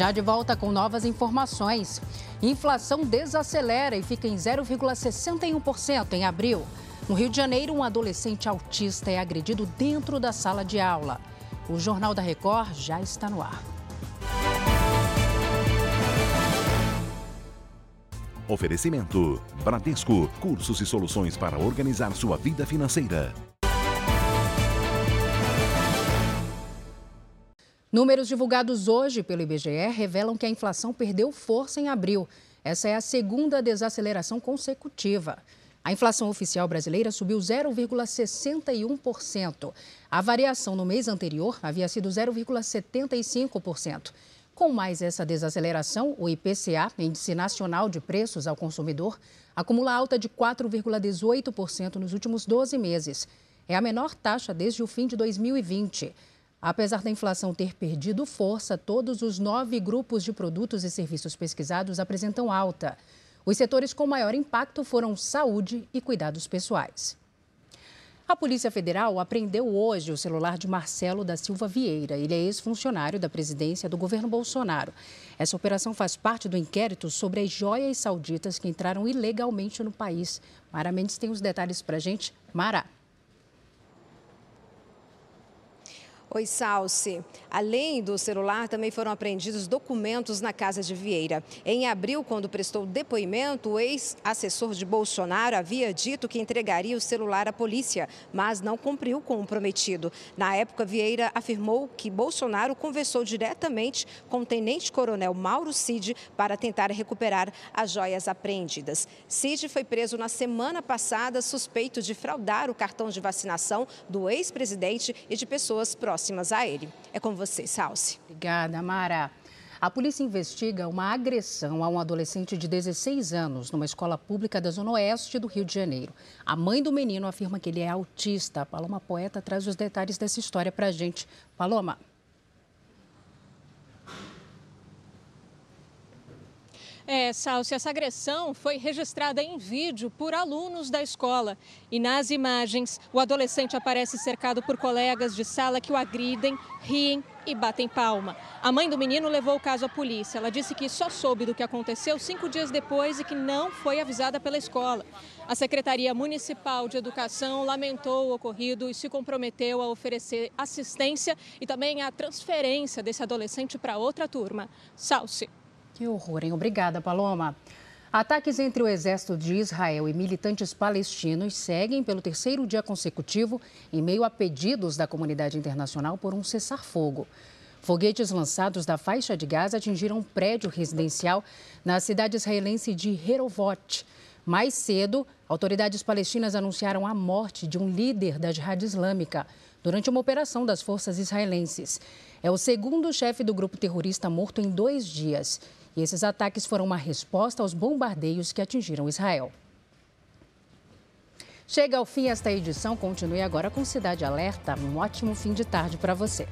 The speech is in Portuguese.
Já de volta com novas informações. Inflação desacelera e fica em 0,61% em abril. No Rio de Janeiro, um adolescente autista é agredido dentro da sala de aula. O Jornal da Record já está no ar. Oferecimento: Bradesco, cursos e soluções para organizar sua vida financeira. Números divulgados hoje pelo IBGE revelam que a inflação perdeu força em abril. Essa é a segunda desaceleração consecutiva. A inflação oficial brasileira subiu 0,61%. A variação no mês anterior havia sido 0,75%. Com mais essa desaceleração, o IPCA, Índice Nacional de Preços ao Consumidor, acumula alta de 4,18% nos últimos 12 meses. É a menor taxa desde o fim de 2020. Apesar da inflação ter perdido força, todos os nove grupos de produtos e serviços pesquisados apresentam alta. Os setores com maior impacto foram saúde e cuidados pessoais. A Polícia Federal apreendeu hoje o celular de Marcelo da Silva Vieira. Ele é ex-funcionário da presidência do governo Bolsonaro. Essa operação faz parte do inquérito sobre as joias sauditas que entraram ilegalmente no país. Mara Mendes tem os detalhes para a gente. Mara. Oi, Salsi. Além do celular, também foram apreendidos documentos na casa de Vieira. Em abril, quando prestou depoimento, o ex-assessor de Bolsonaro havia dito que entregaria o celular à polícia, mas não cumpriu com o prometido. Na época, Vieira afirmou que Bolsonaro conversou diretamente com o tenente-coronel Mauro Cid para tentar recuperar as joias apreendidas. Cid foi preso na semana passada suspeito de fraudar o cartão de vacinação do ex-presidente e de pessoas próximas próximas a ele. É com você, Salsi. Obrigada, Mara. A polícia investiga uma agressão a um adolescente de 16 anos numa escola pública da Zona Oeste do Rio de Janeiro. A mãe do menino afirma que ele é autista. A Paloma Poeta traz os detalhes dessa história para a gente. Paloma. É, Salsi, essa agressão foi registrada em vídeo por alunos da escola. E nas imagens, o adolescente aparece cercado por colegas de sala que o agridem, riem e batem palma. A mãe do menino levou o caso à polícia. Ela disse que só soube do que aconteceu cinco dias depois e que não foi avisada pela escola. A Secretaria Municipal de Educação lamentou o ocorrido e se comprometeu a oferecer assistência e também a transferência desse adolescente para outra turma. Salce. Que horror, hein? Obrigada, Paloma. Ataques entre o exército de Israel e militantes palestinos seguem pelo terceiro dia consecutivo em meio a pedidos da comunidade internacional por um cessar-fogo. Foguetes lançados da faixa de Gaza atingiram um prédio residencial na cidade israelense de Herovot. Mais cedo, autoridades palestinas anunciaram a morte de um líder da Jihad Islâmica durante uma operação das forças israelenses. É o segundo chefe do grupo terrorista morto em dois dias e esses ataques foram uma resposta aos bombardeios que atingiram Israel. Chega ao fim esta edição. Continue agora com Cidade Alerta. Um ótimo fim de tarde para você.